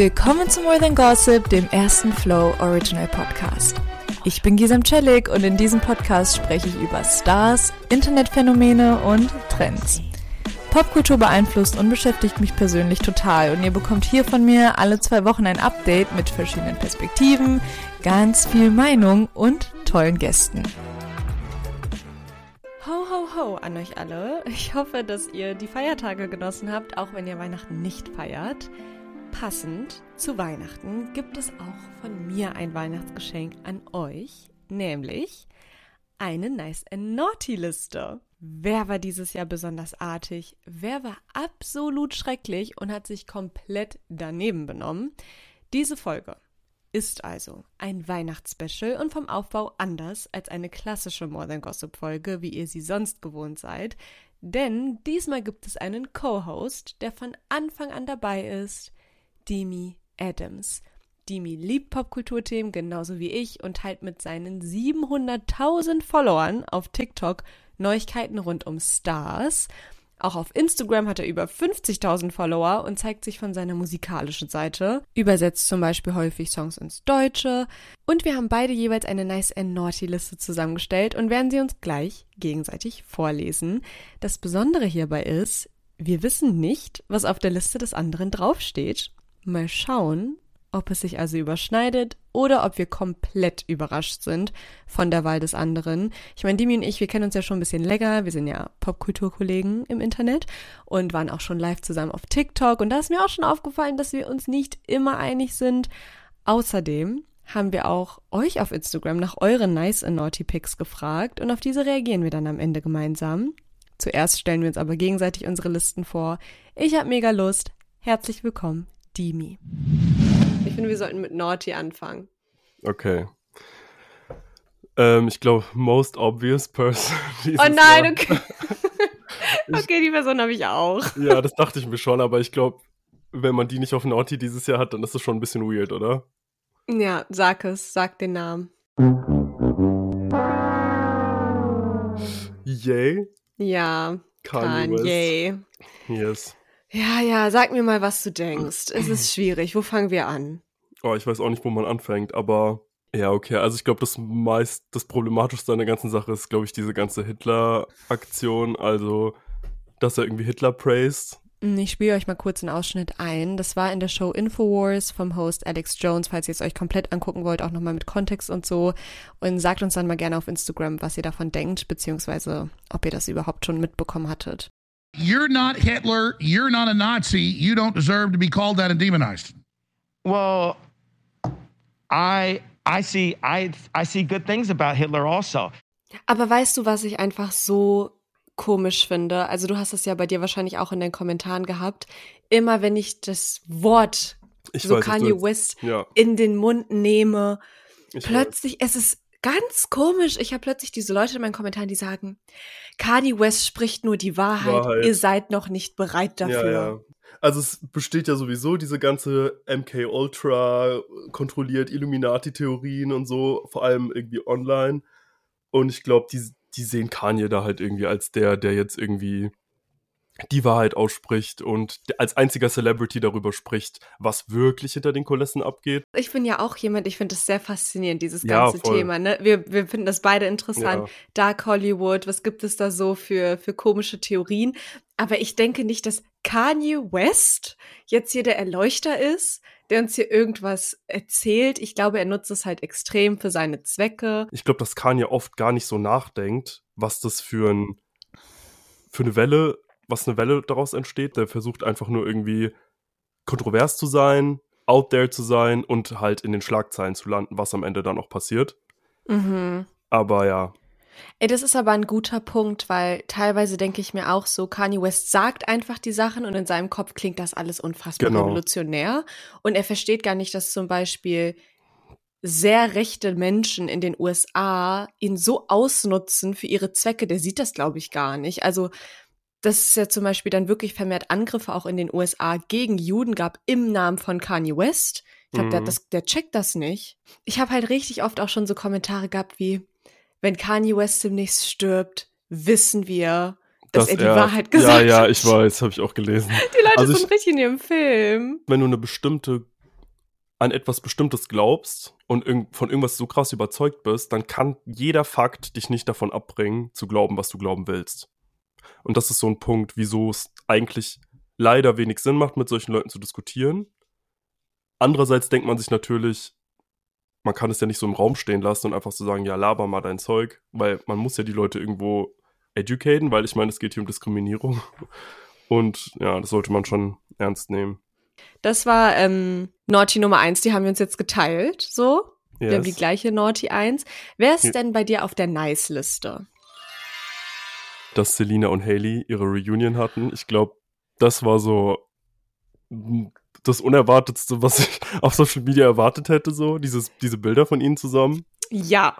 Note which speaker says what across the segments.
Speaker 1: Willkommen zu More Than Gossip, dem ersten Flow Original Podcast. Ich bin Gisam Celik und in diesem Podcast spreche ich über Stars, Internetphänomene und Trends. Popkultur beeinflusst und beschäftigt mich persönlich total und ihr bekommt hier von mir alle zwei Wochen ein Update mit verschiedenen Perspektiven, ganz viel Meinung und tollen Gästen. Ho, ho, ho an euch alle. Ich hoffe, dass ihr die Feiertage genossen habt, auch wenn ihr Weihnachten nicht feiert. Passend zu Weihnachten gibt es auch von mir ein Weihnachtsgeschenk an euch, nämlich eine Nice and Naughty Liste. Wer war dieses Jahr besonders artig? Wer war absolut schrecklich und hat sich komplett daneben benommen? Diese Folge ist also ein Weihnachtsspecial und vom Aufbau anders als eine klassische More Than Gossip Folge, wie ihr sie sonst gewohnt seid. Denn diesmal gibt es einen Co-Host, der von Anfang an dabei ist, Demi Adams. Demi liebt Popkulturthemen genauso wie ich und teilt mit seinen 700.000 Followern auf TikTok Neuigkeiten rund um Stars. Auch auf Instagram hat er über 50.000 Follower und zeigt sich von seiner musikalischen Seite. Übersetzt zum Beispiel häufig Songs ins Deutsche. Und wir haben beide jeweils eine Nice and Naughty Liste zusammengestellt und werden sie uns gleich gegenseitig vorlesen. Das Besondere hierbei ist, wir wissen nicht, was auf der Liste des anderen draufsteht. Mal schauen, ob es sich also überschneidet oder ob wir komplett überrascht sind von der Wahl des anderen. Ich meine, Dimi und ich, wir kennen uns ja schon ein bisschen länger. Wir sind ja Popkulturkollegen im Internet und waren auch schon live zusammen auf TikTok. Und da ist mir auch schon aufgefallen, dass wir uns nicht immer einig sind. Außerdem haben wir auch euch auf Instagram nach euren Nice and Naughty Pics gefragt und auf diese reagieren wir dann am Ende gemeinsam. Zuerst stellen wir uns aber gegenseitig unsere Listen vor. Ich habe mega Lust. Herzlich willkommen Dimi. Ich finde, wir sollten mit Naughty anfangen.
Speaker 2: Okay. Ähm, ich glaube, most obvious person.
Speaker 1: Oh nein, Jahr. okay. okay, die Person habe ich auch.
Speaker 2: ja, das dachte ich mir schon, aber ich glaube, wenn man die nicht auf Naughty dieses Jahr hat, dann ist das schon ein bisschen weird, oder?
Speaker 1: Ja, sag es, sag den Namen.
Speaker 2: Yay?
Speaker 1: Ja, Kanye. Kanye.
Speaker 2: Yes.
Speaker 1: Ja, ja, sag mir mal, was du denkst. Es ist schwierig. Wo fangen wir an?
Speaker 2: Oh, ich weiß auch nicht, wo man anfängt, aber ja, okay. Also ich glaube, das meist, das Problematischste an der ganzen Sache ist, glaube ich, diese ganze Hitler-Aktion. Also, dass er irgendwie Hitler praised.
Speaker 1: Hm, ich spiele euch mal kurz einen Ausschnitt ein. Das war in der Show Infowars vom Host Alex Jones, falls ihr es euch komplett angucken wollt, auch nochmal mit Kontext und so. Und sagt uns dann mal gerne auf Instagram, was ihr davon denkt, beziehungsweise ob ihr das überhaupt schon mitbekommen hattet.
Speaker 3: You're not Hitler. You're not a Nazi. You don't deserve to be called that and demonized.
Speaker 4: Well, I I see I I see good things about Hitler also.
Speaker 1: Aber weißt du, was ich einfach so komisch finde? Also du hast es ja bei dir wahrscheinlich auch in den Kommentaren gehabt. Immer wenn ich das Wort
Speaker 2: ich
Speaker 1: so
Speaker 2: weiß,
Speaker 1: Kanye West
Speaker 2: ja.
Speaker 1: in den Mund nehme,
Speaker 2: Ich
Speaker 1: plötzlich, es ist ganz komisch. Ich habe plötzlich diese Leute in meinen Kommentaren, die sagen, Kanye West spricht nur die Wahrheit,
Speaker 2: Wahrheit.
Speaker 1: ihr seid noch nicht bereit dafür.
Speaker 2: Ja, ja. Also es besteht ja sowieso diese ganze MK Ultra kontrolliert Illuminati-Theorien und so, vor allem irgendwie online. Und ich glaube, die, die sehen Kanye da halt irgendwie als der, der jetzt irgendwie die Wahrheit ausspricht und als einziger Celebrity darüber spricht, was wirklich hinter den Kulissen abgeht.
Speaker 1: Ich bin ja auch jemand, ich finde es sehr faszinierend, dieses
Speaker 2: Ja,
Speaker 1: ganze
Speaker 2: voll.
Speaker 1: Thema. Ne? Wir, wir finden das beide interessant.
Speaker 2: Ja.
Speaker 1: Dark Hollywood, was gibt es da so für, für komische Theorien? Aber ich denke nicht, dass Kanye West jetzt hier der Erleuchter ist, der uns hier irgendwas erzählt. Ich glaube, er nutzt es halt extrem für seine Zwecke.
Speaker 2: Ich glaube, dass Kanye oft gar nicht so nachdenkt, was das für, ein, für eine Welle, was eine Welle daraus entsteht. Der versucht einfach nur irgendwie kontrovers zu sein, out there zu sein und halt in den Schlagzeilen zu landen, was am Ende dann auch passiert.
Speaker 1: Mhm.
Speaker 2: Aber ja,
Speaker 1: Ey, das ist aber ein guter Punkt, weil teilweise denke ich mir auch so, Kanye West sagt einfach die Sachen und in seinem Kopf klingt das alles unfassbar
Speaker 2: Genau.
Speaker 1: revolutionär. Und er versteht gar nicht, dass zum Beispiel sehr rechte Menschen in den USA ihn so ausnutzen für ihre Zwecke. Der sieht das, glaube ich, gar nicht. Also, dass es ja zum Beispiel dann wirklich vermehrt Angriffe auch in den USA gegen Juden gab im Namen von Kanye West. Ich glaube, der,
Speaker 2: Mhm.
Speaker 1: hat das- der checkt das nicht. Ich habe halt richtig oft auch schon so Kommentare gehabt wie, wenn Kanye West demnächst stirbt, wissen wir, dass, er die Wahrheit gesagt
Speaker 2: Ja, ja,
Speaker 1: hat.
Speaker 2: ich weiß, habe ich auch gelesen.
Speaker 1: Die Leute
Speaker 2: Also ich-
Speaker 1: sind richtig in ihrem Film.
Speaker 2: Wenn du eine bestimmte an etwas Bestimmtes glaubst und von irgendwas so krass überzeugt bist, dann kann jeder Fakt dich nicht davon abbringen, zu glauben, was du glauben willst. Und das ist so ein Punkt, wieso es eigentlich leider wenig Sinn macht, mit solchen Leuten zu diskutieren. Andererseits denkt man sich natürlich, man kann es ja nicht so im Raum stehen lassen und einfach so sagen, ja, laber mal dein Zeug, weil man muss ja die Leute irgendwo educaten, weil ich meine, es geht hier um Diskriminierung. Und ja, das sollte man schon ernst nehmen.
Speaker 1: Das war ähm, Naughty Nummer 1, die haben wir uns jetzt geteilt, so. Wir haben die
Speaker 2: Yes.
Speaker 1: gleiche Naughty 1. Wer ist
Speaker 2: Ja.
Speaker 1: denn bei dir auf der Nice-Liste?
Speaker 2: Dass Selina und Haley ihre Reunion hatten, ich glaube, das war so das Unerwartetste, was ich auf Social Media erwartet hätte, so, dieses, diese Bilder von ihnen zusammen.
Speaker 1: Ja,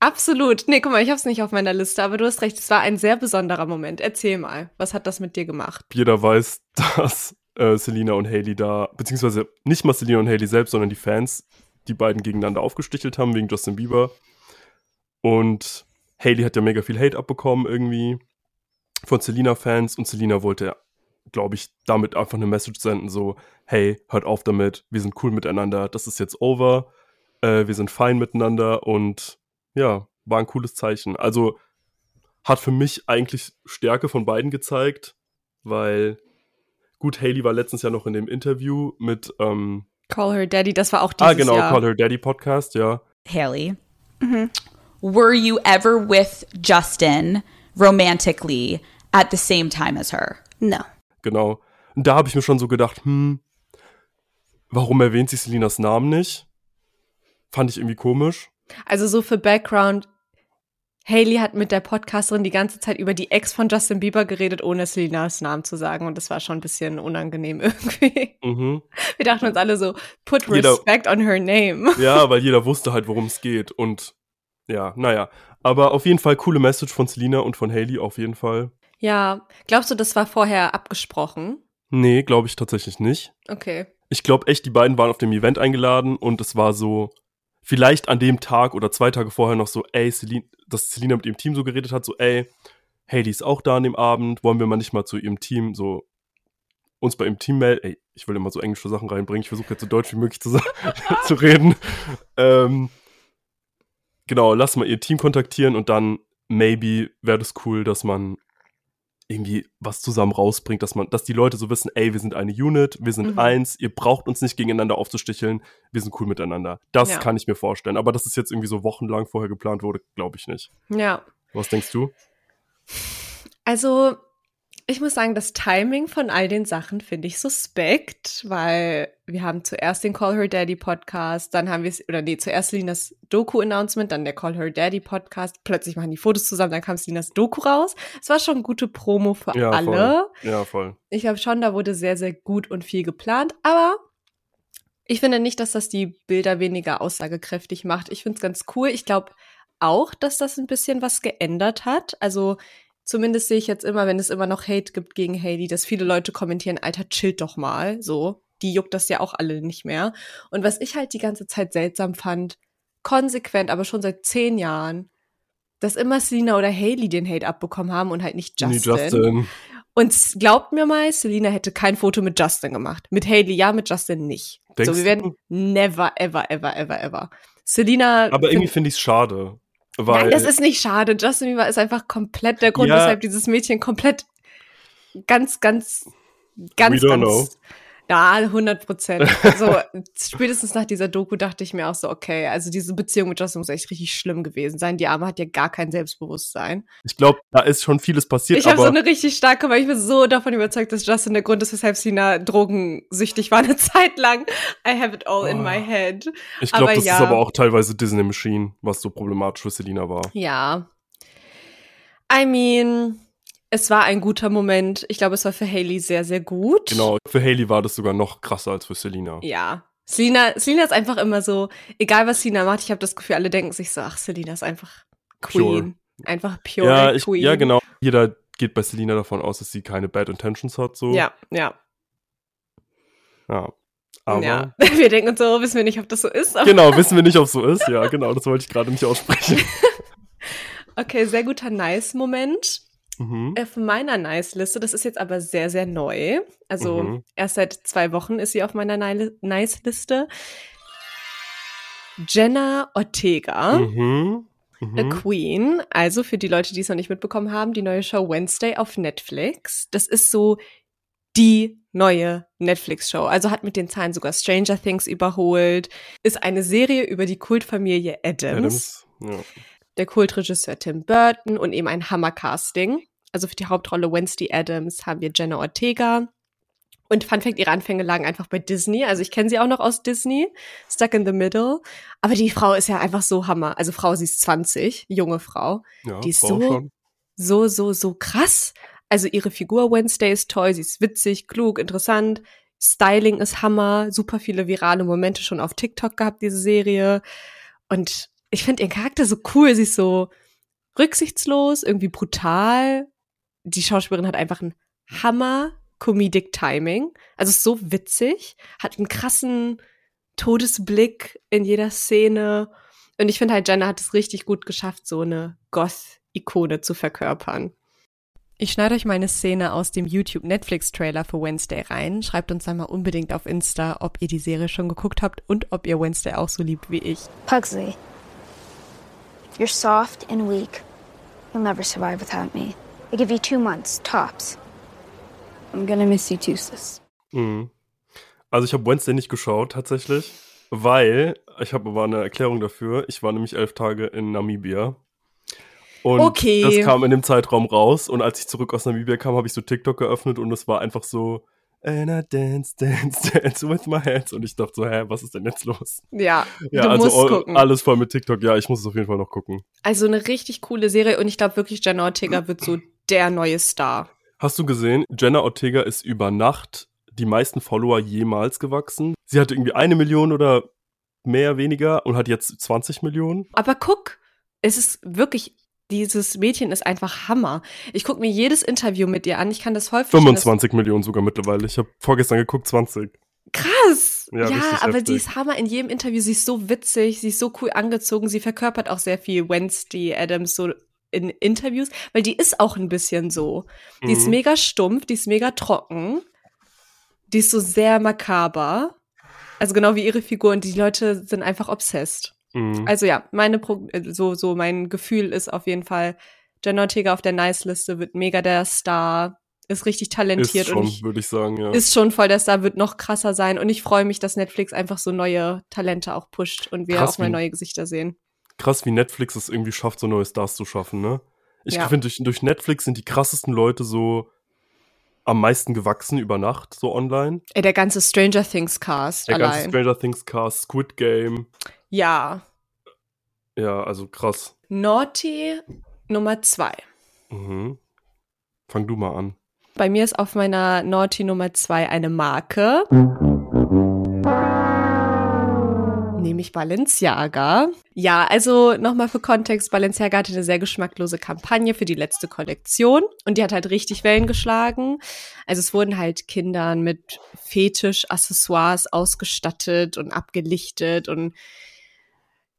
Speaker 1: absolut. Nee, guck mal, ich hab's nicht auf meiner Liste, aber du hast recht, es war ein sehr besonderer Moment. Erzähl mal, was hat das mit dir gemacht?
Speaker 2: Jeder weiß, dass äh, Selina und Haley da, beziehungsweise nicht mal Selina und Haley selbst, sondern die Fans, die beiden gegeneinander aufgestichelt haben wegen Justin Bieber. Und Haley hat ja mega viel Hate abbekommen irgendwie von Selina-Fans und Selina wollte, glaube ich, damit einfach eine Message senden, so, hey, hört auf damit, wir sind cool miteinander, das ist jetzt over, äh, wir sind fein miteinander und ja, war ein cooles Zeichen. Also hat für mich eigentlich Stärke von beiden gezeigt, weil gut, Haley war letztens ja noch in dem Interview mit, ähm,
Speaker 1: Call Her Daddy, das war auch dieses
Speaker 2: ah genau,
Speaker 1: Jahr.
Speaker 2: Call Her Daddy Podcast, ja.
Speaker 5: Haley, were you ever with Justin romantically at the same time as her?
Speaker 1: No.
Speaker 2: Genau. Und da habe ich mir schon so gedacht, hm, warum erwähnt sie Selinas Namen nicht? Fand ich irgendwie komisch.
Speaker 1: Also so für Background, Haley hat mit der Podcasterin die ganze Zeit über die Ex von Justin Bieber geredet, ohne Selinas Namen zu sagen. Und das war schon ein bisschen unangenehm irgendwie.
Speaker 2: Mhm.
Speaker 1: Wir dachten uns alle so, put
Speaker 2: Jeder-
Speaker 1: respect on her name.
Speaker 2: Ja, weil jeder wusste halt, worum es geht. Und ja, naja. Aber auf jeden Fall coole Message von Selina und von Haley auf jeden Fall.
Speaker 1: Ja, glaubst du, das war vorher abgesprochen?
Speaker 2: Nee, glaube ich tatsächlich nicht.
Speaker 1: Okay.
Speaker 2: Ich glaube echt, die beiden waren auf dem Event eingeladen und es war so, vielleicht an dem Tag oder zwei Tage vorher noch so, ey, Celine, dass Selina mit ihrem Team so geredet hat, so, ey, Haley ist auch da an dem Abend, wollen wir mal nicht mal zu ihrem Team so uns bei ihrem Team melden? Ey, ich will immer so englische Sachen reinbringen, ich versuche jetzt so deutsch wie möglich zu, zu reden. Ähm, genau, lass mal ihr Team kontaktieren und dann maybe wäre das cool, dass man irgendwie was zusammen rausbringt, dass man, dass die Leute so wissen, ey, wir sind eine Unit, wir sind
Speaker 1: Mhm.
Speaker 2: eins, ihr braucht uns nicht gegeneinander aufzusticheln, wir sind cool miteinander. Das
Speaker 1: Ja.
Speaker 2: kann ich mir vorstellen. Aber dass es jetzt irgendwie so wochenlang vorher geplant wurde, glaube ich nicht.
Speaker 1: Ja.
Speaker 2: Was denkst du?
Speaker 1: Also, ich muss sagen, das Timing von all den Sachen finde ich suspekt, weil wir haben zuerst den Call Her Daddy Podcast, dann haben wir es, oder nee, zuerst Selinas Doku-Announcement, dann der Call Her Daddy Podcast, plötzlich machen die Fotos zusammen, dann kam Selinas Doku raus. Es war schon gute Promo für
Speaker 2: Ja,
Speaker 1: alle.
Speaker 2: Ja, voll.
Speaker 1: Ich glaube schon, da wurde sehr, sehr gut und viel geplant, aber ich finde nicht, dass das die Bilder weniger aussagekräftig macht. Ich finde es ganz cool. Ich glaube auch, dass das ein bisschen was geändert hat. Also zumindest sehe ich jetzt immer, wenn es immer noch Hate gibt gegen Haley, dass viele Leute kommentieren, Alter, chillt doch mal. So, die juckt das ja auch alle nicht mehr. Und was ich halt die ganze Zeit seltsam fand, konsequent, aber schon seit zehn Jahren, dass immer Selena oder Haley den Hate abbekommen haben und halt nicht Justin.
Speaker 2: Nee, Justin.
Speaker 1: Und glaubt mir mal, Selina hätte kein Foto mit Justin gemacht. Mit Haley ja, mit Justin nicht.
Speaker 2: Denkst
Speaker 1: so, wir werden never, ever, ever, ever, ever. Selina.
Speaker 2: Aber irgendwie finde ich es schade. Weil
Speaker 1: Nein, das ist nicht schade. Justin Bieber ist einfach komplett der Grund,
Speaker 2: Ja.
Speaker 1: weshalb dieses Mädchen komplett ganz, ganz, ganz, ganz. Ja, 100 Prozent. So, spätestens nach dieser Doku dachte ich mir auch so, okay, also diese Beziehung mit Justin muss echt richtig schlimm gewesen sein. Die Arme hat ja gar kein Selbstbewusstsein.
Speaker 2: ich glaube, da ist schon vieles passiert,
Speaker 1: Ich habe so eine richtig starke, weil ich bin so davon überzeugt, dass Justin der Grund ist, weshalb Sina drogensüchtig war eine Zeit lang. I have it all in
Speaker 2: Oh.
Speaker 1: my head.
Speaker 2: ich glaube, das
Speaker 1: ja.
Speaker 2: ist aber auch teilweise Disney Machine, was so problematisch für Selina war.
Speaker 1: Ja. I mean, es war ein guter Moment. Ich glaube, es war für Haley sehr, sehr gut.
Speaker 2: Genau, für Haley war das sogar noch krasser als für Selina.
Speaker 1: Ja. Selina, Selina ist einfach immer so, egal was Selina macht, ich habe das Gefühl, alle denken sich so, ach, Selina ist einfach Queen. Einfach pure
Speaker 2: ja, ich,
Speaker 1: Queen.
Speaker 2: ja, genau. Jeder geht bei Selina davon aus, dass sie keine Bad Intentions hat, so.
Speaker 1: Ja, ja.
Speaker 2: ja. Aber,
Speaker 1: ja. Wir denken uns so, wissen wir nicht, ob das so ist. aber-
Speaker 2: genau, wissen wir nicht, ob es so ist. Ja, genau, das wollte ich gerade nicht aussprechen.
Speaker 1: Okay, sehr guter Nice-Moment.
Speaker 2: Mhm.
Speaker 1: Auf meiner Nice-Liste, das ist jetzt aber sehr, sehr neu. Also
Speaker 2: Mhm.
Speaker 1: erst seit zwei Wochen ist sie auf meiner Ni- Nice-Liste. Jenna Ortega.
Speaker 2: Mhm.
Speaker 1: A
Speaker 2: Mhm.
Speaker 1: Queen, also für die Leute, die es noch nicht mitbekommen haben, die neue Show Wednesday auf Netflix. Das ist so die neue Netflix-Show. Also hat mit den Zahlen sogar Stranger Things überholt. Ist eine Serie über die Kultfamilie Adams.
Speaker 2: Adams. Ja.
Speaker 1: Der Kultregisseur Tim Burton und eben ein Hammer-Casting. Also für die Hauptrolle Wednesday Adams haben wir Jenna Ortega. Und Fun Fact, ihre Anfänge lagen einfach bei Disney. Also ich kenne sie auch noch aus Disney, Stuck in the Middle. Aber die Frau ist ja einfach so Hammer. Also Frau, sie ist 20, junge Frau.
Speaker 2: Ja,
Speaker 1: Die ist
Speaker 2: Frau
Speaker 1: so-
Speaker 2: schon.
Speaker 1: So, so, so krass. Also ihre Figur Wednesday ist toll, sie ist witzig, klug, interessant. Styling ist Hammer. Super viele virale Momente schon auf TikTok gehabt, diese Serie. Und ich finde ihren Charakter so cool. Sie ist so rücksichtslos, irgendwie brutal. Die Schauspielerin hat einfach ein Hammer Comedic Timing. Also ist so witzig, hat einen krassen Todesblick in jeder Szene. Und ich finde halt, Jenna hat es richtig gut geschafft, so eine Goth-Ikone zu verkörpern. Ich schneide euch meine Szene aus dem YouTube-Netflix-Trailer für Wednesday rein. Schreibt uns einmal unbedingt auf Insta, ob ihr die Serie schon geguckt habt und ob ihr Wednesday auch so liebt wie ich.
Speaker 6: Pugsley, you're soft and weak. You'll never survive without me. I give you two months, tops.
Speaker 7: I'm gonna miss you too, sis.
Speaker 2: Mhm. Also ich habe Wednesday nicht geschaut tatsächlich, weil ich habe aber eine Erklärung dafür. Ich war nämlich elf Tage in Namibia. Und
Speaker 1: Okay.
Speaker 2: das kam in dem Zeitraum raus. Und als ich zurück aus Namibia kam, habe ich so TikTok geöffnet und es war einfach so, and I dance, dance, dance with my hands. Und ich dachte so, hä, was ist denn jetzt los?
Speaker 1: Ja,
Speaker 2: Ja,
Speaker 1: du
Speaker 2: also
Speaker 1: musst
Speaker 2: all-
Speaker 1: gucken.
Speaker 2: alles voll mit TikTok. Ja, ich muss es auf jeden Fall noch gucken.
Speaker 1: Also eine richtig coole Serie und ich glaube wirklich, Jenna Ortega wird so der neue Star.
Speaker 2: Hast du gesehen, Jenna Ortega ist über Nacht die meisten Follower jemals gewachsen. Sie hatte irgendwie eine Million oder mehr, weniger und hat jetzt 20 Millionen.
Speaker 1: Aber guck, es ist wirklich, dieses Mädchen ist einfach Hammer. Ich gucke mir jedes Interview mit ihr an. Ich kann das häufig.
Speaker 2: 25 Millionen sogar mittlerweile. Ich habe vorgestern geguckt, 20.
Speaker 1: Krass!
Speaker 2: Ja,
Speaker 1: Ja, aber
Speaker 2: heftig.
Speaker 1: die ist Hammer in jedem Interview. Sie ist so witzig, sie ist so cool angezogen. Sie verkörpert auch sehr viel Wednesday Adams so in Interviews, weil die ist auch ein bisschen so. Die ist
Speaker 2: Mhm.
Speaker 1: mega stumpf, die ist mega trocken. Die ist so sehr makaber. Also genau wie ihre Figur und die Leute sind einfach obsessed.
Speaker 2: Mhm.
Speaker 1: Also ja, meine Pro äh, so so mein Gefühl ist auf jeden Fall Jenna Ortega auf der Nice Liste wird mega der Star, ist richtig
Speaker 2: ist
Speaker 1: talentiert
Speaker 2: schon,
Speaker 1: und ich,
Speaker 2: würde ich sagen, ja.
Speaker 1: ist schon voll der Star, wird noch krasser sein und ich freue mich, dass Netflix einfach so neue Talente auch pusht und wir
Speaker 2: Krass,
Speaker 1: auch mal
Speaker 2: wie-
Speaker 1: neue Gesichter sehen.
Speaker 2: Krass, wie Netflix es irgendwie schafft, so neue Stars zu schaffen, ne? Ich
Speaker 1: Ja.
Speaker 2: finde, durch, durch Netflix sind die krassesten Leute so am meisten gewachsen über Nacht, so online.
Speaker 1: Ey, der ganze Stranger Things Cast
Speaker 2: Der ganze
Speaker 1: allein.
Speaker 2: Stranger Things Cast, Squid Game.
Speaker 1: ja,
Speaker 2: Ja, also krass.
Speaker 1: Naughty Nummer zwei.
Speaker 2: Mhm. Fang du mal an.
Speaker 1: Bei mir ist auf meiner Naughty Nummer zwei eine Marke. Nämlich Balenciaga. Ja, also nochmal für Kontext, Balenciaga hatte eine sehr geschmacklose Kampagne für die letzte Kollektion und die hat halt richtig Wellen geschlagen. Also es wurden halt Kindern mit Fetisch-Accessoires ausgestattet und abgelichtet und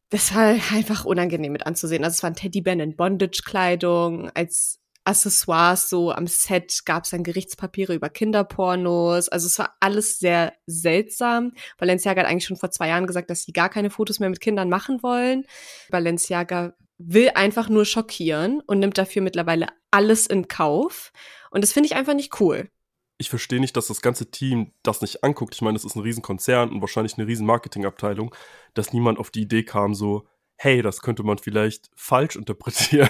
Speaker 1: das war einfach unangenehm mit anzusehen. Also es waren Teddybären in Bondage-Kleidung, als Accessoires so am Set gab es dann Gerichtspapiere über Kinderpornos. Also es war alles sehr seltsam. Balenciaga hat eigentlich schon vor zwei Jahren gesagt, dass sie gar keine Fotos mehr mit Kindern machen wollen. Balenciaga will einfach nur schockieren und nimmt dafür mittlerweile alles in Kauf. Und das finde ich einfach nicht cool.
Speaker 2: Ich verstehe nicht, dass das ganze Team das nicht anguckt. Ich meine, das ist ein Riesenkonzern und wahrscheinlich eine riesen Marketingabteilung, dass niemand auf die Idee kam, so, hey, das könnte man vielleicht falsch interpretieren.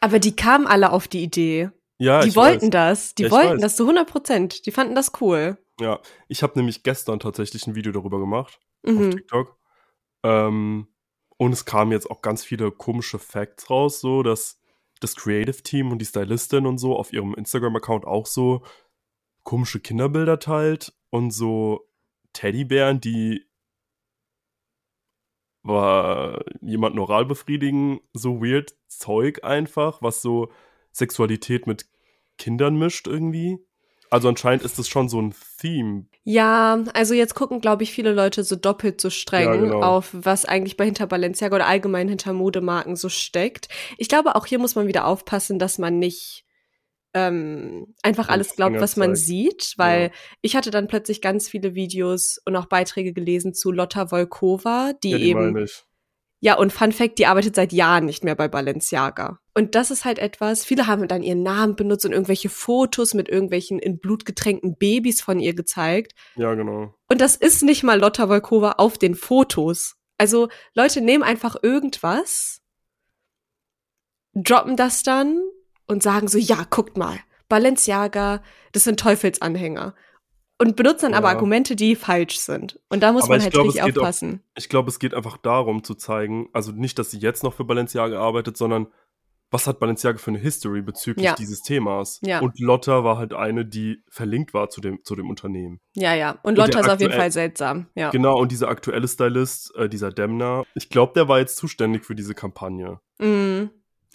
Speaker 1: Aber die kamen alle auf die Idee.
Speaker 2: Ja,
Speaker 1: die
Speaker 2: ich
Speaker 1: wollten
Speaker 2: weiß.
Speaker 1: das. Die
Speaker 2: Ja,
Speaker 1: wollten
Speaker 2: weiß.
Speaker 1: das zu 100 Prozent. Die fanden das cool.
Speaker 2: Ja, ich habe nämlich gestern tatsächlich ein Video darüber gemacht auf
Speaker 1: Mhm.
Speaker 2: TikTok. Ähm, und es kamen jetzt auch ganz viele komische Facts raus, so dass das Creative Team und die Stylistin und so auf ihrem Instagram-Account auch so komische Kinderbilder teilt und so Teddybären, die war jemanden oral befriedigen, so weird Zeug einfach, was so Sexualität mit Kindern mischt irgendwie. Also anscheinend ist das schon so ein Theme.
Speaker 1: Ja, also jetzt gucken, glaube ich, viele Leute so doppelt so streng
Speaker 2: Ja, genau.
Speaker 1: auf, was eigentlich bei hinter Balenciaga oder allgemein hinter Modemarken so steckt. Ich glaube, auch hier muss man wieder aufpassen, dass man nicht ähm, einfach alles glaubt, was man sieht, weil
Speaker 2: Ja.
Speaker 1: ich hatte dann plötzlich ganz viele Videos und auch Beiträge gelesen zu Lotta Volkova, die,
Speaker 2: ja, die
Speaker 1: eben. Ja, und Fun Fact, die arbeitet seit Jahren nicht mehr bei Balenciaga. Und das ist halt etwas, viele haben dann ihren Namen benutzt und irgendwelche Fotos mit irgendwelchen in Blut getränkten Babys von ihr gezeigt.
Speaker 2: Ja, genau.
Speaker 1: Und das ist nicht mal Lotta Volkova auf den Fotos. Also Leute nehmen einfach irgendwas, droppen das dann und sagen so, ja, guckt mal, Balenciaga, das sind Teufelsanhänger. Und benutzen dann aber
Speaker 2: Ja.
Speaker 1: Argumente, die falsch sind. Und da muss
Speaker 2: Aber
Speaker 1: man halt
Speaker 2: glaube,
Speaker 1: richtig
Speaker 2: geht auch-
Speaker 1: aufpassen.
Speaker 2: Ich glaube, es geht einfach darum zu zeigen, also nicht, dass sie jetzt noch für Balenciaga arbeitet, sondern was hat Balenciaga für eine History bezüglich
Speaker 1: Ja.
Speaker 2: dieses Themas?
Speaker 1: Ja.
Speaker 2: Und Lotta war halt eine, die verlinkt war zu dem, zu dem Unternehmen.
Speaker 1: Ja, ja. Und
Speaker 2: Und
Speaker 1: Lotta
Speaker 2: der
Speaker 1: ist auf jeden Fall seltsam. Ja.
Speaker 2: Genau, und dieser aktuelle Stylist, äh, dieser Demner, ich glaube, der war jetzt zuständig für diese Kampagne.
Speaker 1: Mm,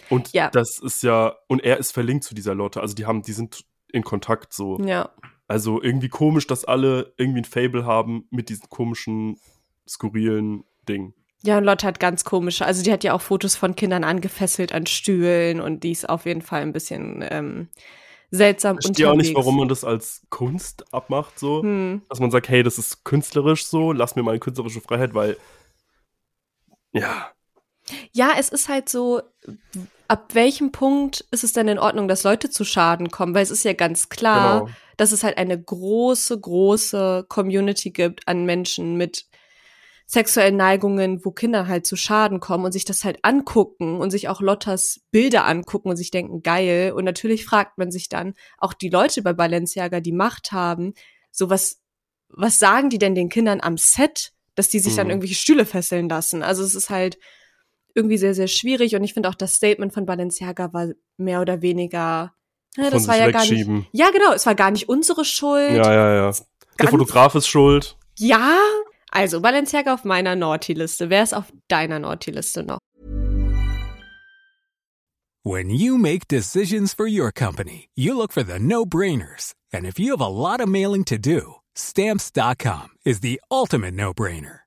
Speaker 2: Und
Speaker 1: Ja.
Speaker 2: das ist ja, und er ist verlinkt zu dieser Lotte. Also die haben, die sind in Kontakt so.
Speaker 1: ja.
Speaker 2: Also irgendwie komisch, dass alle irgendwie ein Fable haben mit diesem komischen, skurrilen Ding.
Speaker 1: Ja, und Lotte hat ganz komische, also die hat ja auch Fotos von Kindern angefesselt an Stühlen und die ist auf jeden Fall ein bisschen ähm, seltsam
Speaker 2: Ich verstehe auch nicht, warum man das als Kunst abmacht, so.
Speaker 1: Hm.
Speaker 2: Dass man sagt, hey, das ist künstlerisch so, lass mir meine künstlerische Freiheit, weil, ja,
Speaker 1: Ja, es ist halt so, ab welchem Punkt ist es denn in Ordnung, dass Leute zu Schaden kommen? Weil es ist ja ganz klar,
Speaker 2: genau.
Speaker 1: dass es halt eine große, große Community gibt an Menschen mit sexuellen Neigungen, wo Kinder halt zu Schaden kommen und sich das halt angucken und sich auch Lottas Bilder angucken und sich denken, geil. Und natürlich fragt man sich dann, auch die Leute bei Balenciaga, die Macht haben, so was, was sagen die denn den Kindern am Set, dass die sich dann
Speaker 2: Mhm.
Speaker 1: irgendwelche Stühle fesseln lassen? Also es ist halt irgendwie sehr, sehr schwierig und ich finde auch das Statement von Balenciaga war mehr oder weniger, ja,
Speaker 2: Von
Speaker 1: das
Speaker 2: sich
Speaker 1: war ja gar nicht, ja genau, es war gar nicht unsere Schuld.
Speaker 2: Ja, ja, ja. Der
Speaker 1: Ganz-
Speaker 2: Fotograf ist schuld.
Speaker 1: Ja, also Balenciaga auf meiner Naughty-Liste. Wer ist auf deiner Naughty-Liste noch?
Speaker 8: When you make decisions for your company, you look for the no brainers. And if you have a lot of mailing to do, stamps.com is the ultimate no brainer.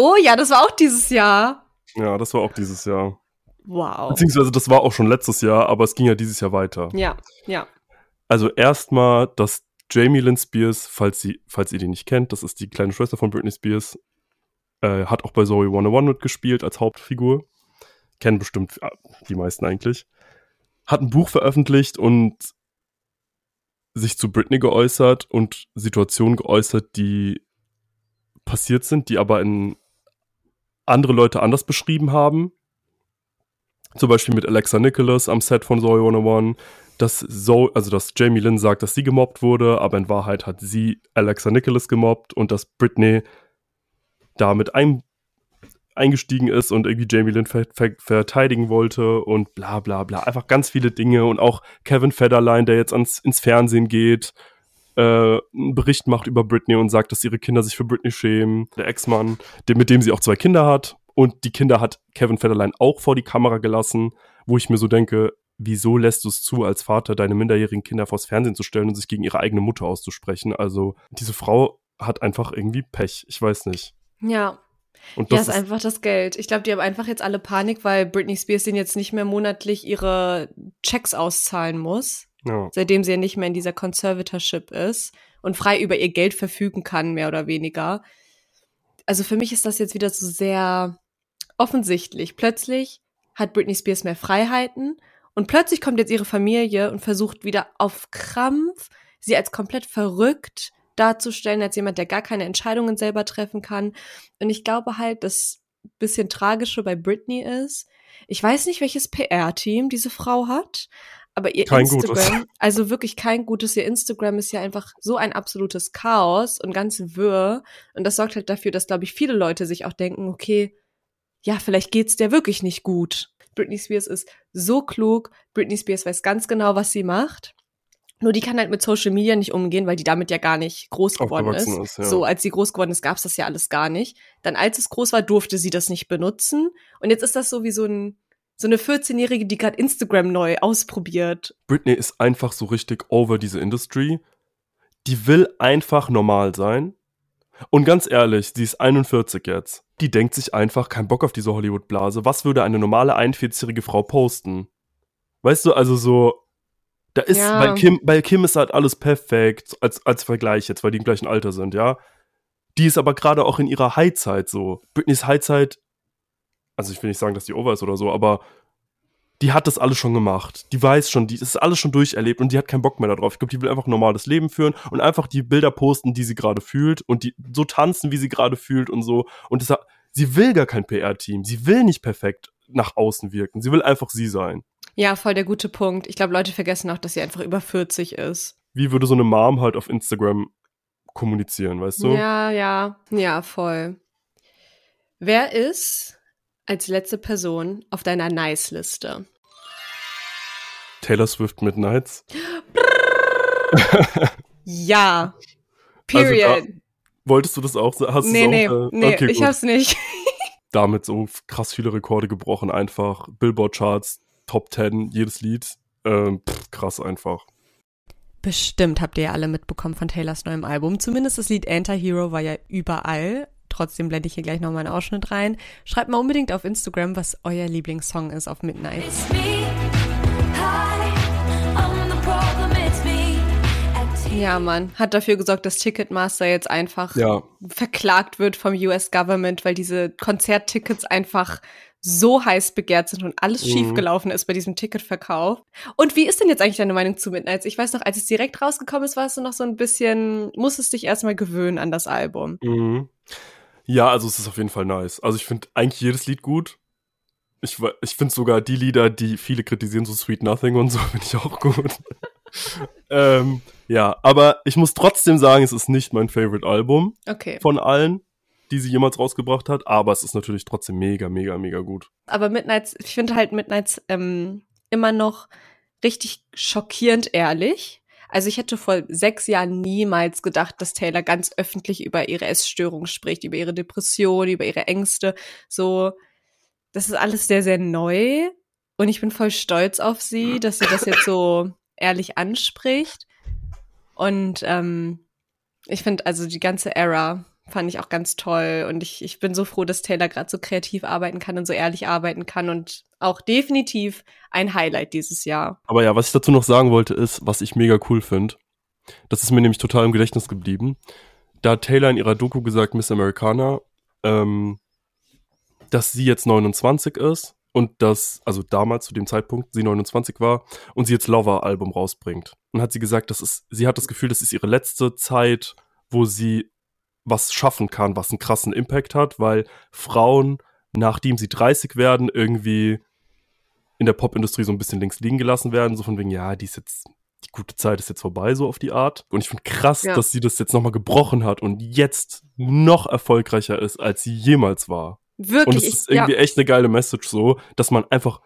Speaker 1: Oh ja, das war auch dieses Jahr.
Speaker 2: Ja, das war auch dieses Jahr.
Speaker 1: Wow.
Speaker 2: Beziehungsweise das war auch schon letztes Jahr, aber es ging ja dieses Jahr weiter.
Speaker 1: Ja, ja.
Speaker 2: Also erstmal, dass Jamie Lynn Spears, falls, sie, falls ihr die nicht kennt, das ist die kleine Schwester von Britney Spears, äh, hat auch bei Zoe 101 mitgespielt als Hauptfigur. Kennen bestimmt äh, die meisten eigentlich. Hat ein Buch veröffentlicht und sich zu Britney geäußert und Situationen geäußert, die passiert sind, die aber in andere Leute anders beschrieben haben. Zum Beispiel mit Alexa Nicholas am Set von Zoe 101 dass so, also dass Jamie Lynn sagt, dass sie gemobbt wurde, aber in Wahrheit hat sie Alexa Nicholas gemobbt und dass Britney damit ein, eingestiegen ist und irgendwie Jamie Lynn ver ver verteidigen wollte und bla bla bla. Einfach ganz viele Dinge und auch Kevin Federline, der jetzt ans, ins Fernsehen geht, äh, einen Bericht macht über Britney und sagt, dass ihre Kinder sich für Britney schämen. Der Ex-Mann, mit dem sie auch zwei Kinder hat. Und die Kinder hat Kevin Federline auch vor die Kamera gelassen, wo ich mir so denke, wieso lässt du es zu, als Vater deine minderjährigen Kinder vors Fernsehen zu stellen und sich gegen ihre eigene Mutter auszusprechen? Also, diese Frau hat einfach irgendwie Pech. Ich weiß nicht.
Speaker 1: Ja.
Speaker 2: Und
Speaker 1: Ja,
Speaker 2: das
Speaker 1: ist einfach das Geld. Ich glaube, die haben einfach jetzt alle Panik, weil Britney Spears denen jetzt nicht mehr monatlich ihre Checks auszahlen muss,
Speaker 2: ja.
Speaker 1: seitdem sie ja nicht mehr in dieser Conservatorship ist und frei über ihr Geld verfügen kann, mehr oder weniger. Also für mich ist das jetzt wieder so sehr offensichtlich. Plötzlich hat Britney Spears mehr Freiheiten und plötzlich kommt jetzt ihre Familie und versucht wieder auf Krampf, sie als komplett verrückt darzustellen, als jemand, der gar keine Entscheidungen selber treffen kann. Und ich glaube halt, dass bisschen Tragische bei Britney ist, ich weiß nicht, welches PR-Team diese Frau hat, aber ihr
Speaker 2: Kein
Speaker 1: Instagram,
Speaker 2: gutes.
Speaker 1: also wirklich kein gutes, ihr Instagram ist ja einfach so ein absolutes Chaos und ganz wirr. Und das sorgt halt dafür, dass, glaube ich, viele Leute sich auch denken, okay, ja, vielleicht geht's der wirklich nicht gut. Britney Spears ist so klug, Britney Spears weiß ganz genau, was sie macht. Nur die kann halt mit Social Media nicht umgehen, weil die damit ja gar nicht groß geworden ist.
Speaker 2: Ist, ja.
Speaker 1: So, als sie groß geworden ist, gab's das ja alles gar nicht. Dann, als es groß war, durfte sie das nicht benutzen. Und jetzt ist das so wie so ein so eine 14-Jährige, die gerade Instagram neu ausprobiert.
Speaker 2: Britney ist einfach so richtig over diese Industry. Die will einfach normal sein. Und ganz ehrlich, sie ist 41 jetzt. Die denkt sich einfach, kein Bock auf diese Hollywood-Blase. Was würde eine normale 41-jährige Frau posten? Weißt du, also so, da ist,
Speaker 1: Ja.
Speaker 2: bei Kim, bei Kim ist halt alles perfekt, als, als Vergleich jetzt, weil die im gleichen Alter sind, ja. Die ist aber gerade auch in ihrer Highzeit so. Britneys Highzeit, also ich will nicht sagen, dass die over ist oder so, aber die hat das alles schon gemacht. Die weiß schon, die ist alles schon durcherlebt und die hat keinen Bock mehr darauf. Ich glaube, die will einfach ein normales Leben führen und einfach die Bilder posten, die sie gerade fühlt und die so tanzen, wie sie gerade fühlt und so. Und das, sie will gar kein PR-Team. Sie will nicht perfekt nach außen wirken. Sie will einfach sie sein.
Speaker 1: Ja, voll der gute Punkt. Ich glaube, Leute vergessen auch, dass sie einfach über 40 ist.
Speaker 2: Wie würde so eine Mom halt auf Instagram kommunizieren, weißt du?
Speaker 1: Ja, ja, ja, voll. Wer ist als letzte Person auf deiner Nice-Liste?
Speaker 2: Taylor Swift Midnights.
Speaker 1: Ja.
Speaker 2: Also
Speaker 1: Period.
Speaker 2: Wolltest du das auch? Hast
Speaker 1: nee,
Speaker 2: du's
Speaker 1: nee,
Speaker 2: auch, äh,
Speaker 1: nee,
Speaker 2: okay,
Speaker 1: ich
Speaker 2: gut.
Speaker 1: hab's nicht.
Speaker 2: damit so krass viele Rekorde gebrochen, einfach. Billboard-Charts, Top 10, jedes Lied. Ähm, pff, krass einfach.
Speaker 1: Bestimmt habt ihr ja alle mitbekommen von Taylors neuem Album. Zumindest das Lied Anti-Hero war ja überall. Trotzdem blende ich hier gleich nochmal einen Ausschnitt rein. Schreibt mal unbedingt auf Instagram, was euer Lieblingssong ist auf Midnight. Ja, Mann. Hat dafür gesorgt, dass Ticketmaster jetzt einfach
Speaker 2: Ja,
Speaker 1: verklagt wird vom US Government, weil diese Konzerttickets einfach so heiß begehrt sind und alles
Speaker 2: Mhm.
Speaker 1: schiefgelaufen ist bei diesem Ticketverkauf. Und wie ist denn jetzt eigentlich deine Meinung zu Midnights? Ich weiß noch, als es direkt rausgekommen ist, warst du noch so ein bisschen, musstest dich erstmal gewöhnen an das Album.
Speaker 2: mhm. Ja, also es ist auf jeden Fall nice. Also ich finde eigentlich jedes Lied gut. Ich, ich finde sogar die Lieder, die viele kritisieren, so Sweet Nothing und so, finde ich auch gut. ähm, ja, aber ich muss trotzdem sagen, es ist nicht mein Favorite Album
Speaker 1: Okay.
Speaker 2: von allen, die sie jemals rausgebracht hat, aber es ist natürlich trotzdem mega, mega, mega gut.
Speaker 1: Aber Midnights, ich finde halt Midnights ähm, immer noch richtig schockierend ehrlich. Also ich hätte vor sechs Jahren niemals gedacht, dass Taylor ganz öffentlich über ihre Essstörung spricht, über ihre Depression, über ihre Ängste. So, das ist alles sehr, sehr neu. Und ich bin voll stolz auf sie, dass sie das jetzt so ehrlich anspricht. Und ähm, ich finde also die ganze Era fand ich auch ganz toll. Und ich, ich bin so froh, dass Taylor gerade so kreativ arbeiten kann und so ehrlich arbeiten kann. Und auch definitiv ein Highlight dieses Jahr.
Speaker 2: Aber ja, was ich dazu noch sagen wollte, ist, was ich mega cool finde. Das ist mir nämlich total im Gedächtnis geblieben. Da hat Taylor in ihrer Doku gesagt, Miss Americana, ähm, dass sie jetzt 29 ist und dass, also damals zu dem Zeitpunkt, sie 29 war und sie jetzt Lover-Album rausbringt. Und hat sie gesagt, das ist, sie hat das Gefühl, das ist ihre letzte Zeit, wo sie was schaffen kann, was einen krassen Impact hat, weil Frauen, nachdem sie 30 werden, irgendwie in der Popindustrie so ein bisschen links liegen gelassen werden, so von wegen, ja, die ist jetzt, die gute Zeit ist jetzt vorbei, so auf die Art. Und ich finde krass,
Speaker 1: Ja.
Speaker 2: dass sie das jetzt nochmal gebrochen hat und jetzt noch erfolgreicher ist, als sie jemals war.
Speaker 1: Wirklich.
Speaker 2: Und es ist irgendwie
Speaker 1: ja,
Speaker 2: echt eine geile Message so, dass man einfach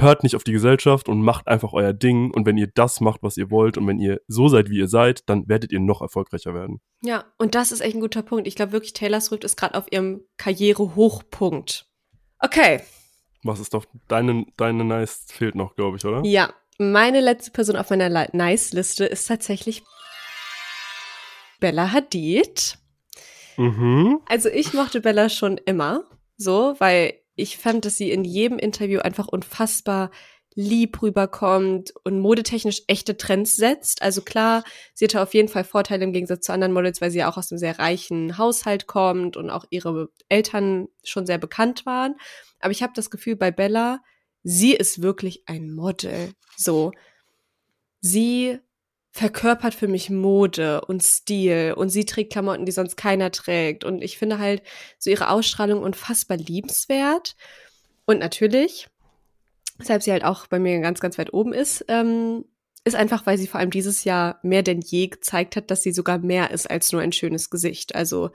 Speaker 2: hört nicht auf die Gesellschaft und macht einfach euer Ding. Und wenn ihr das macht, was ihr wollt und wenn ihr so seid, wie ihr seid, dann werdet ihr noch erfolgreicher werden.
Speaker 1: ja, und das ist echt ein guter Punkt. Ich glaube wirklich, Taylor Swift ist gerade auf ihrem Karrierehochpunkt. Okay,
Speaker 2: Was ist doch deine, deine Nice fehlt noch, glaube ich, oder?
Speaker 1: Ja, meine letzte Person auf meiner Li- Nice-Liste ist tatsächlich Bella Hadid.
Speaker 2: Mhm.
Speaker 1: Also ich mochte Bella schon immer so, weil ich fand, dass sie in jedem Interview einfach unfassbar lieb rüberkommt und modetechnisch echte Trends setzt. Also klar, sie hatte auf jeden Fall Vorteile im Gegensatz zu anderen Models, weil sie ja auch aus einem sehr reichen Haushalt kommt und auch ihre Eltern schon sehr bekannt waren. Aber ich habe das Gefühl bei Bella, sie ist wirklich ein Model. So, sie verkörpert für mich Mode und Stil und sie trägt Klamotten, die sonst keiner trägt. Und ich finde halt so ihre Ausstrahlung unfassbar liebenswert. Und natürlich, weshalb sie halt auch bei mir ganz, ganz weit oben ist, ähm, ist einfach, weil sie vor allem dieses Jahr mehr denn je gezeigt hat, dass sie sogar mehr ist als nur ein schönes Gesicht. Also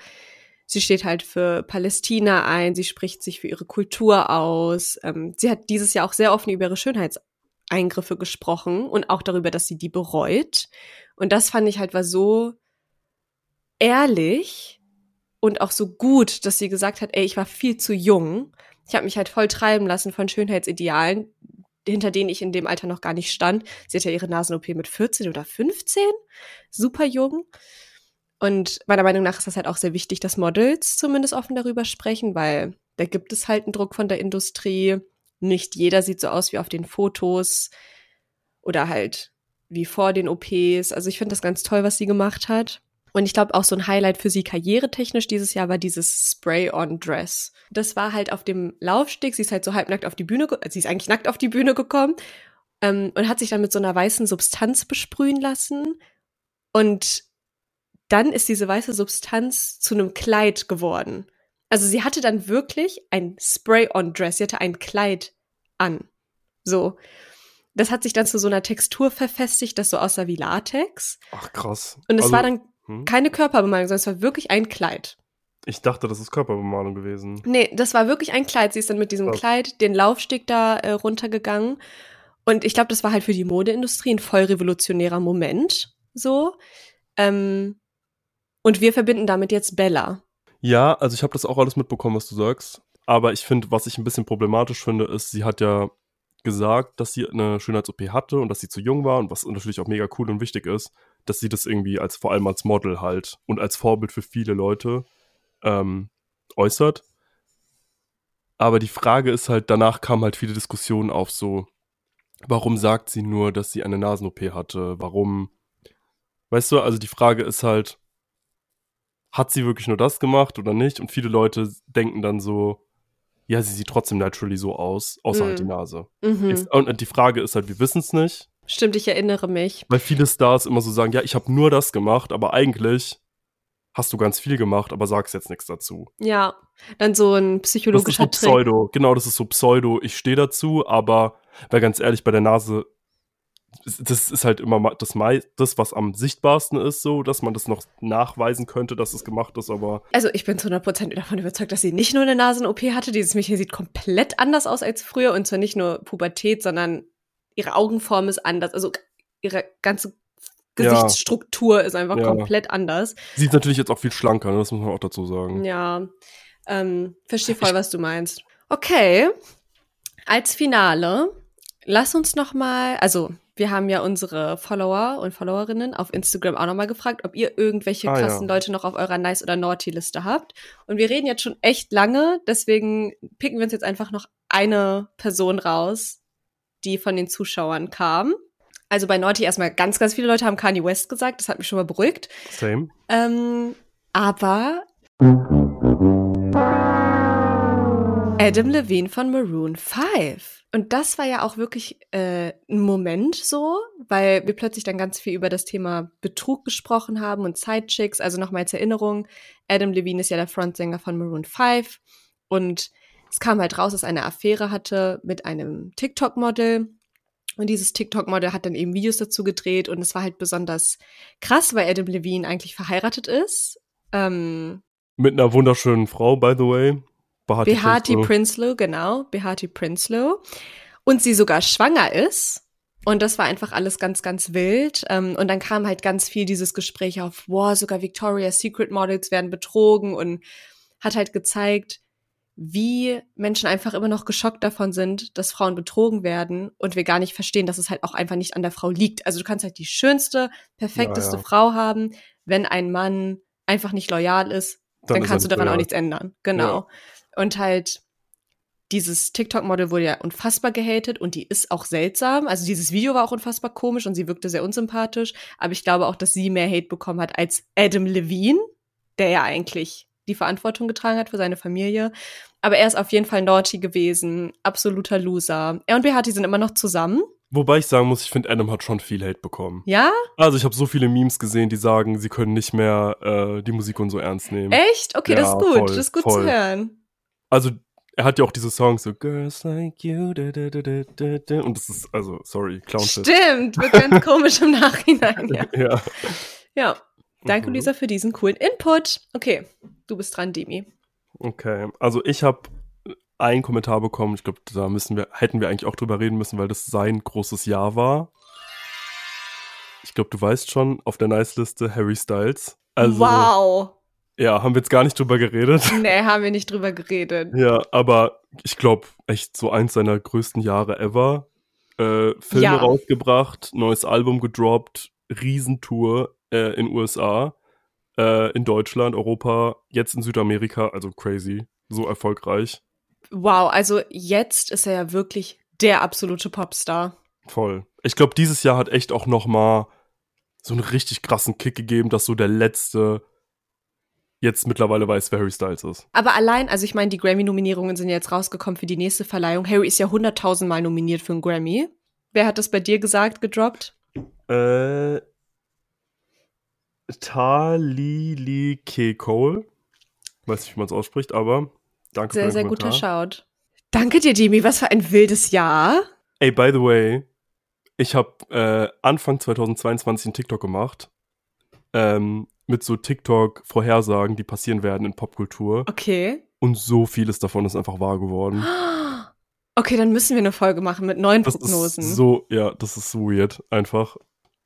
Speaker 1: sie steht halt für Palästina ein, sie spricht sich für ihre Kultur aus. Ähm, sie hat dieses Jahr auch sehr offen über ihre Schönheitseingriffe gesprochen und auch darüber, dass sie die bereut. Und das fand ich halt war so ehrlich und auch so gut, dass sie gesagt hat, ey, ich war viel zu jung. Ich habe mich halt voll treiben lassen von Schönheitsidealen, hinter denen ich in dem Alter noch gar nicht stand. Sie hat ja ihre Nasen-OP mit 14 oder 15, super jung. Und meiner Meinung nach ist das halt auch sehr wichtig, dass Models zumindest offen darüber sprechen, weil da gibt es halt einen Druck von der Industrie. Nicht jeder sieht so aus wie auf den Fotos oder halt wie vor den OPs. Also ich finde das ganz toll, was sie gemacht hat. Und ich glaube auch so ein Highlight für sie karrieretechnisch dieses Jahr war dieses Spray-on-Dress. Das war halt auf dem Laufsteg. Sie ist halt so halbnackt auf die Bühne, sie ist eigentlich nackt auf die Bühne gekommen ähm, und hat sich dann mit so einer weißen Substanz besprühen lassen. Und dann ist diese weiße Substanz zu einem Kleid geworden. Also sie hatte dann wirklich ein Spray-on-Dress. Sie hatte ein Kleid an. So. Das hat sich dann zu so einer Textur verfestigt, das so aussah wie Latex.
Speaker 2: Ach krass.
Speaker 1: Und es
Speaker 2: Also-
Speaker 1: war dann
Speaker 2: Hm?
Speaker 1: keine Körperbemalung, sondern es war wirklich ein Kleid.
Speaker 2: Ich dachte, das ist Körperbemalung gewesen.
Speaker 1: Nee, das war wirklich ein Kleid. Sie ist dann mit diesem
Speaker 2: Krass.
Speaker 1: Kleid den Laufsteg da äh, runtergegangen. Und ich glaube, das war halt für die Modeindustrie ein voll revolutionärer Moment. So. Ähm, und wir verbinden damit jetzt Bella.
Speaker 2: Ja, also ich habe das auch alles mitbekommen, was du sagst. Aber ich finde, was ich ein bisschen problematisch finde, ist, sie hat ja gesagt, dass sie eine Schönheits-OP hatte und dass sie zu jung war und was natürlich auch mega cool und wichtig ist, dass sie das irgendwie als vor allem als Model halt und als Vorbild für viele Leute ähm, äußert. Aber die Frage ist halt, danach kamen halt viele Diskussionen auf so, warum sagt sie nur, dass sie eine Nasen-OP hatte? Warum? Weißt du, also die Frage ist halt, hat sie wirklich nur das gemacht oder nicht? Und viele Leute denken dann so, ja, sie sieht trotzdem naturally so aus, außer halt die
Speaker 1: Mhm.
Speaker 2: Nase.
Speaker 1: Mhm.
Speaker 2: Jetzt, und die Frage ist halt, wir wissen es nicht,
Speaker 1: Stimmt, ich erinnere mich.
Speaker 2: weil viele Stars immer so sagen, ja, ich habe nur das gemacht, aber eigentlich hast du ganz viel gemacht, aber sagst jetzt nichts dazu.
Speaker 1: Ja, dann so ein
Speaker 2: Das ist
Speaker 1: psychologischer
Speaker 2: so
Speaker 1: Trick.
Speaker 2: Pseudo, genau, das ist so Pseudo, ich stehe dazu, aber, weil ganz ehrlich, bei der Nase, das ist halt immer das, das, was am sichtbarsten ist, so, dass man das noch nachweisen könnte, dass es gemacht ist, aber
Speaker 1: Also ich bin zu 100% davon überzeugt, dass sie nicht nur eine Nasen-OP hatte. Dieses Mädchen sieht komplett anders aus als früher. Und zwar nicht nur Pubertät, sondern ihre Augenform ist anders. Also ihre ganze
Speaker 2: Ja.
Speaker 1: Gesichtsstruktur ist einfach
Speaker 2: Ja.
Speaker 1: komplett anders.
Speaker 2: sie ist natürlich jetzt auch viel schlanker, ne? das muss man auch dazu sagen.
Speaker 1: Ja, ähm, verstehe voll, was du meinst. Okay, als Finale, lass uns noch mal, also wir haben ja unsere Follower und Followerinnen auf Instagram auch noch mal gefragt, ob ihr irgendwelche
Speaker 2: Ah, ja.
Speaker 1: krassen Leute noch auf eurer Nice- oder Naughty-Liste habt. Und wir reden jetzt schon echt lange, deswegen picken wir uns jetzt einfach noch eine Person raus, die von den Zuschauern kam. Also bei Naughty erstmal ganz, ganz viele Leute haben Kanye West gesagt, das hat mich schon mal beruhigt.
Speaker 2: Same.
Speaker 1: Ähm, aber Adam Levine von Maroon 5. Und das war ja auch wirklich äh, ein Moment so, weil wir plötzlich dann ganz viel über das Thema Betrug gesprochen haben und Sidechicks. Also nochmal als Erinnerung, Adam Levine ist ja der Frontsänger von Maroon 5 und es kam halt raus, dass er eine Affäre hatte mit einem TikTok-Model. Und dieses TikTok-Model hat dann eben Videos dazu gedreht und es war halt besonders krass, weil Adam Levine eigentlich verheiratet ist. Ähm,
Speaker 2: Mit einer wunderschönen Frau, by the way. Behati
Speaker 1: Behati
Speaker 2: Prinsloo.
Speaker 1: Prinsloo, genau, Behati Prinsloo. Und sie sogar schwanger ist. Und das war einfach alles ganz, ganz wild. Ähm, und dann kam halt ganz viel dieses Gespräch auf, wow, sogar Victoria's Secret Models werden betrogen und hat halt gezeigt, wie Menschen einfach immer noch geschockt davon sind, dass Frauen betrogen werden und wir gar nicht verstehen, dass es halt auch einfach nicht an der Frau liegt. Also du kannst halt die schönste, perfekteste
Speaker 2: Ja, ja.
Speaker 1: Frau haben, wenn ein Mann einfach nicht loyal ist, dann,
Speaker 2: er
Speaker 1: kannst du daran auch
Speaker 2: loyal.
Speaker 1: nichts ändern. Genau. Und halt dieses TikTok-Model wurde ja unfassbar gehatet und die ist auch seltsam. Also dieses Video war auch unfassbar komisch und sie wirkte sehr unsympathisch. Aber ich glaube auch, dass sie mehr Hate bekommen hat als Adam Levine, der ja eigentlich die Verantwortung getragen hat für seine Familie. Aber er ist auf jeden Fall naughty gewesen, absoluter Loser. Er und Behati sind immer noch zusammen.
Speaker 2: Wobei ich sagen muss, ich finde, Adam hat schon viel Hate bekommen.
Speaker 1: Ja?
Speaker 2: Also ich habe so viele Memes gesehen, die sagen, sie können nicht mehr äh, die Musik und so ernst nehmen.
Speaker 1: Echt? Okay,
Speaker 2: Ja,
Speaker 1: das ist gut.
Speaker 2: voll,
Speaker 1: das ist gut
Speaker 2: voll.
Speaker 1: zu hören.
Speaker 2: Also er hat ja auch diese Songs so Girls like you da, da, da, und das ist also sorry Clownshit.
Speaker 1: Stimmt, wird ganz komisch im Nachhinein. Ja.
Speaker 2: Ja.
Speaker 1: ja. Danke,
Speaker 2: Mhm.
Speaker 1: Lisa, für diesen coolen Input. Okay, du bist dran, Demi.
Speaker 2: Okay, also ich habe einen Kommentar bekommen. Ich glaube, da müssen wir hätten wir eigentlich auch drüber reden müssen, weil das sein großes Jahr war. Ich glaube, du weißt schon auf der Nice-Liste Harry Styles. Also
Speaker 1: wow.
Speaker 2: Ja, haben wir jetzt gar nicht drüber geredet.
Speaker 1: Nee, haben wir nicht drüber geredet.
Speaker 2: Ja, aber ich glaube, echt so eins seiner größten Jahre ever. Äh, Filme
Speaker 1: Ja.
Speaker 2: rausgebracht, neues Album gedroppt, Riesentour äh, in USA, äh, in Deutschland, Europa, jetzt in Südamerika, also crazy, so erfolgreich.
Speaker 1: Wow, also jetzt ist er ja wirklich der absolute Popstar.
Speaker 2: Voll. Ich glaube, dieses Jahr hat echt auch noch mal so einen richtig krassen Kick gegeben, dass so der letzte jetzt mittlerweile weiß, wer Harry Styles ist.
Speaker 1: Aber allein, also ich meine, die Grammy-Nominierungen sind jetzt rausgekommen für die nächste Verleihung. Harry ist ja hunderttausendmal nominiert für einen Grammy. Wer hat das bei dir gesagt, gedroppt?
Speaker 2: Äh, Talili K. Cole. Weiß nicht, wie man es ausspricht, aber danke
Speaker 1: Sehr,
Speaker 2: für
Speaker 1: sehr
Speaker 2: den
Speaker 1: guter. Shout. Danke dir, Demi. Was für ein wildes Jahr.
Speaker 2: Ey, by the way, ich habe äh, Anfang 2022 einen TikTok gemacht ähm, mit so TikTok-Vorhersagen, die passieren werden in Popkultur.
Speaker 1: Okay.
Speaker 2: Und so vieles davon ist einfach wahr geworden.
Speaker 1: Okay, dann müssen wir eine Folge machen mit neuen
Speaker 2: Das
Speaker 1: Prognosen.
Speaker 2: ist so, ja, das ist so weird, einfach.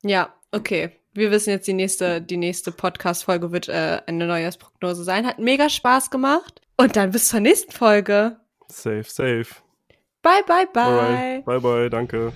Speaker 1: Ja, okay. Wir wissen jetzt, die nächste, die nächste Podcast-Folge wird äh, eine Neujahrsprognose sein. Hat mega Spaß gemacht. Und dann bis zur nächsten Folge.
Speaker 2: Safe, safe.
Speaker 1: Bye, bye, bye.
Speaker 2: Alright, bye, bye, danke.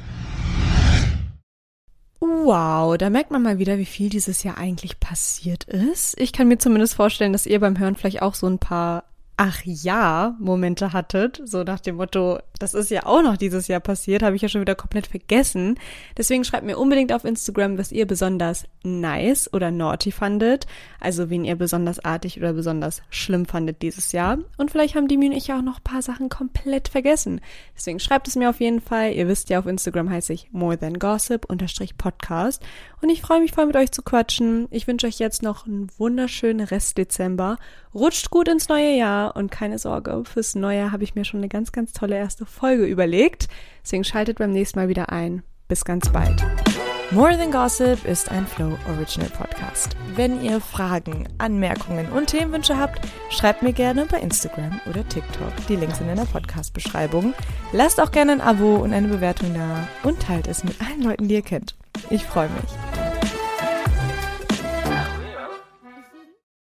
Speaker 1: Wow, da merkt man mal wieder, wie viel dieses Jahr eigentlich passiert ist. Ich kann mir zumindest vorstellen, dass ihr beim Hören vielleicht auch so ein paar Ach ja Momente hattet. So nach dem Motto, das ist ja auch noch dieses Jahr passiert, habe ich ja schon wieder komplett vergessen. Deswegen schreibt mir unbedingt auf Instagram, was ihr besonders nice oder naughty fandet. Also wen ihr besonders artig oder besonders schlimm fandet dieses Jahr. Und vielleicht haben Demi und ich ja auch noch paar Sachen komplett vergessen. Deswegen schreibt es mir auf jeden Fall. Ihr wisst ja, auf Instagram heiße ich more than gossip podcast. Und ich freue mich voll mit euch zu quatschen. Ich wünsche euch jetzt noch einen wunderschönen Rest Dezember. Rutscht gut ins neue Jahr und keine Sorge, fürs neue habe ich mir schon eine ganz, ganz tolle erste Folge überlegt. Deswegen schaltet beim nächsten Mal wieder ein. Bis ganz bald. More Than Gossip ist ein Flow Original Podcast. Wenn ihr Fragen, Anmerkungen und Themenwünsche habt, schreibt mir gerne bei Instagram oder TikTok. Die Links sind in der Podcast-Beschreibung. Lasst auch gerne ein Abo und eine Bewertung da und teilt es mit allen Leuten, die ihr kennt. Ich freue mich.